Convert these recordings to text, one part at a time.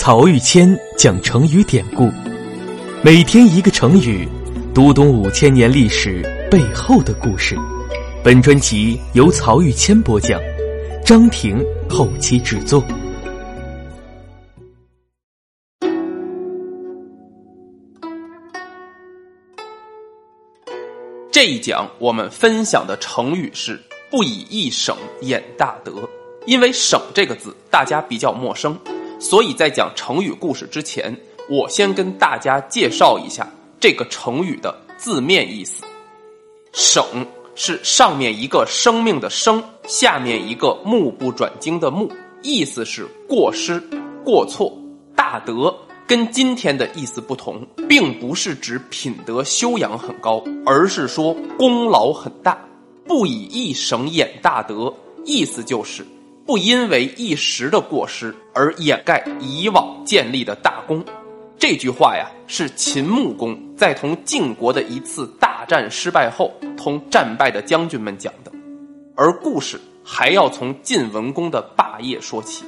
曹玉谦讲成语典故，每天一个成语，读懂五千年历史背后的故事。本专辑由曹玉谦播讲，张婷后期制作。这一讲我们分享的成语是“不以一省掩大德”。因为“省”这个字大家比较陌生，所以在讲成语故事之前，我先跟大家介绍一下这个成语的字面意思。“省”是上面一个生命的“生”，下面一个目不转睛的“目”，意思是过失、过错。大德跟今天的意思不同，并不是指品德修养很高，而是说功劳很大。不以一省掩大德，意思就是。不因为一时的过失而掩盖以往建立的大功，这句话呀是秦穆公在同晋国的一次大战失败后，同战败的将军们讲的。而故事还要从晋文公的霸业说起。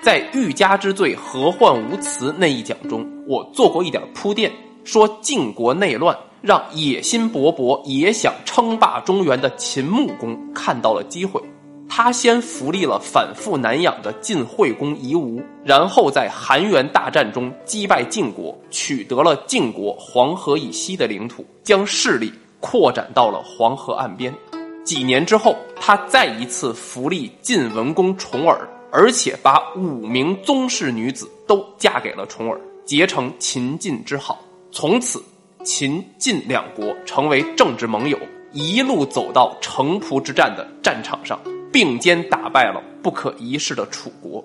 在“欲加之罪，何患无辞”那一讲中，我做过一点铺垫，说晋国内乱，让野心勃勃也想称霸中原的秦穆公看到了机会。他先扶立了反复难养的晋惠公夷吾，然后在韩元大战中击败晋国，取得了晋国黄河以西的领土，将势力扩展到了黄河岸边。几年之后，他再一次扶立晋文公重耳，而且把五名宗室女子都嫁给了重耳，结成秦晋之好。从此，秦晋两国成为政治盟友，一路走到城濮之战的战场上。并肩打败了不可一世的楚国。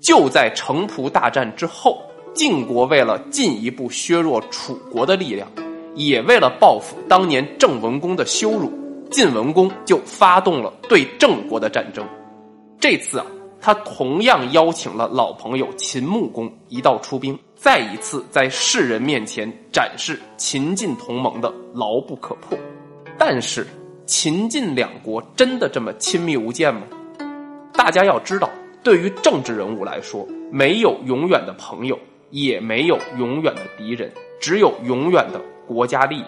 就在城濮大战之后，晋国为了进一步削弱楚国的力量，也为了报复当年郑文公的羞辱，晋文公就发动了对郑国的战争。这次啊，他同样邀请了老朋友秦穆公一道出兵，再一次在世人面前展示秦晋同盟的牢不可破。但是。秦晋两国真的这么亲密无间吗？大家要知道，对于政治人物来说，没有永远的朋友，也没有永远的敌人，只有永远的国家利益。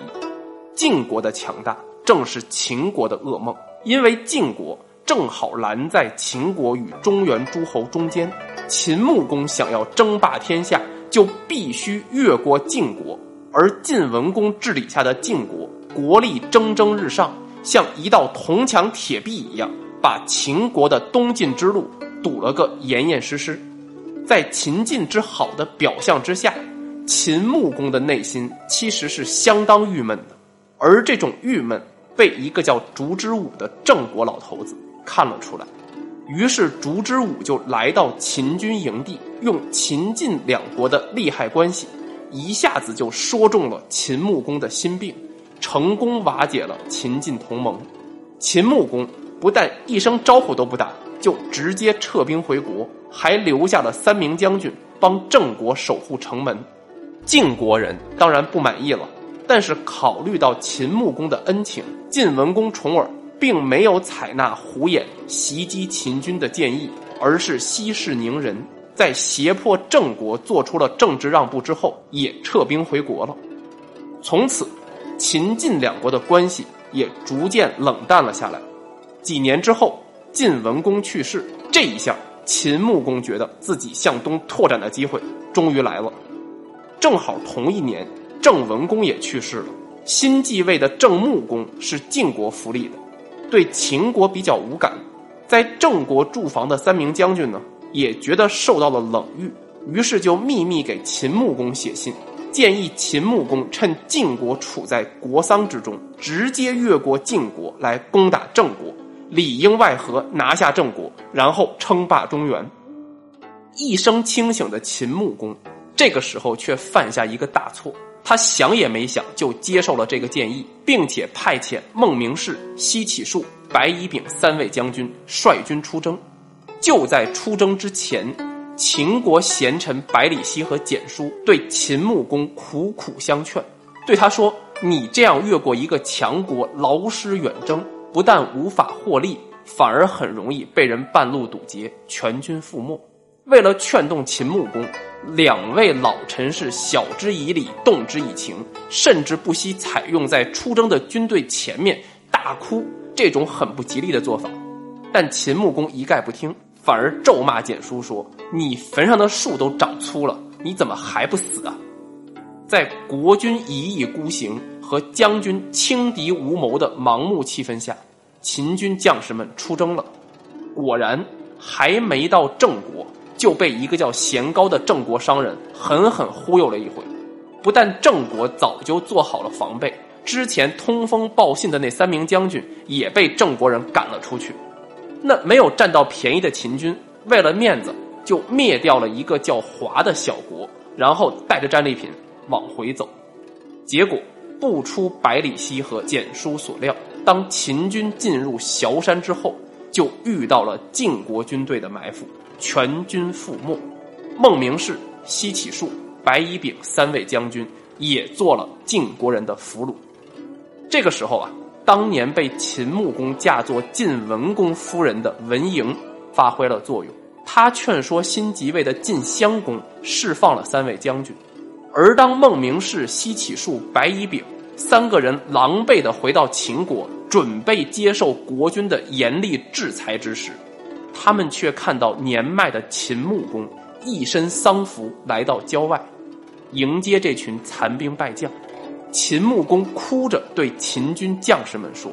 晋国的强大正是秦国的噩梦，因为晋国正好拦在秦国与中原诸侯中间。秦穆公想要争霸天下，就必须越过晋国，而晋文公治理下的晋国国力蒸蒸日上。像一道铜墙铁壁一样，把秦国的东进之路堵了个严严实实。在秦晋之好的表象之下，秦穆公的内心其实是相当郁闷的。而这种郁闷被一个叫烛之武的郑国老头子看了出来，于是烛之武就来到秦军营地，用秦晋两国的利害关系，一下子就说中了秦穆公的心病。成功瓦解了秦晋同盟，秦穆公不但一声招呼都不打，就直接撤兵回国，还留下了三名将军帮郑国守护城门。晋国人当然不满意了，但是考虑到秦穆公的恩情，晋文公重耳并没有采纳胡衍袭击秦军的建议，而是息事宁人，在胁迫郑国做出了政治让步之后，也撤兵回国了。从此。秦晋两国的关系也逐渐冷淡了下来。几年之后，晋文公去世，这一下，秦穆公觉得自己向东拓展的机会终于来了。正好同一年，郑文公也去世了。新继位的郑穆公是晋国扶立的，对秦国比较无感。在郑国驻防的三名将军呢，也觉得受到了冷遇，于是就秘密给秦穆公写信。建议秦穆公趁晋国处在国丧之中，直接越过晋国来攻打郑国，里应外合拿下郑国，然后称霸中原。一生清醒的秦穆公，这个时候却犯下一个大错。他想也没想就接受了这个建议，并且派遣孟明视、西乞术、白乙丙三位将军率军出征。就在出征之前。秦国贤臣百里奚和蹇叔对秦穆公苦苦相劝，对他说：“你这样越过一个强国，劳师远征，不但无法获利，反而很容易被人半路堵截，全军覆没。”为了劝动秦穆公，两位老臣是晓之以理，动之以情，甚至不惜采用在出征的军队前面大哭这种很不吉利的做法。但秦穆公一概不听，反而咒骂简书说：“你坟上的树都长粗了，你怎么还不死啊？”在国君一意孤行和将军轻敌无谋的盲目气氛下，秦军将士们出征了。果然，还没到郑国，就被一个叫贤高的郑国商人狠狠忽悠了一回。不但郑国早就做好了防备，之前通风报信的那三名将军也被郑国人赶了出去。那没有占到便宜的秦军，为了面子，就灭掉了一个叫华的小国，然后带着战利品往回走。结果不出百里奚和简书所料，当秦军进入崤山之后，就遇到了晋国军队的埋伏，全军覆没。孟明视、西乞术、白乙丙三位将军也做了晋国人的俘虏。这个时候啊。当年被秦穆公嫁作晋文公夫人的文嬴发挥了作用，他劝说新即位的晋襄公释放了三位将军，而当孟明视、西乞术、白乙丙三个人狼狈的回到秦国，准备接受国君的严厉制裁之时，他们却看到年迈的秦穆公一身丧服来到郊外，迎接这群残兵败将。秦穆公哭着对秦军将士们说：“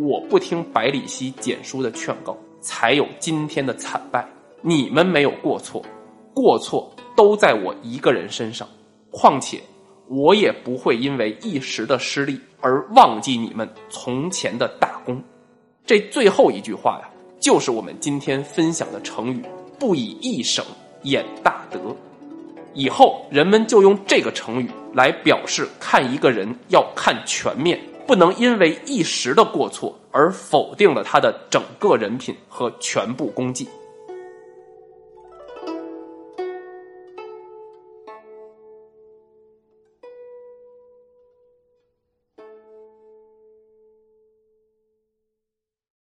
我不听百里奚、简书的劝告，才有今天的惨败。你们没有过错，过错都在我一个人身上。况且，我也不会因为一时的失利而忘记你们从前的大功。”这最后一句话呀，就是我们今天分享的成语“不以一省掩大德”。以后人们就用这个成语来表示看一个人要看全面，不能因为一时的过错而否定了他的整个人品和全部功绩。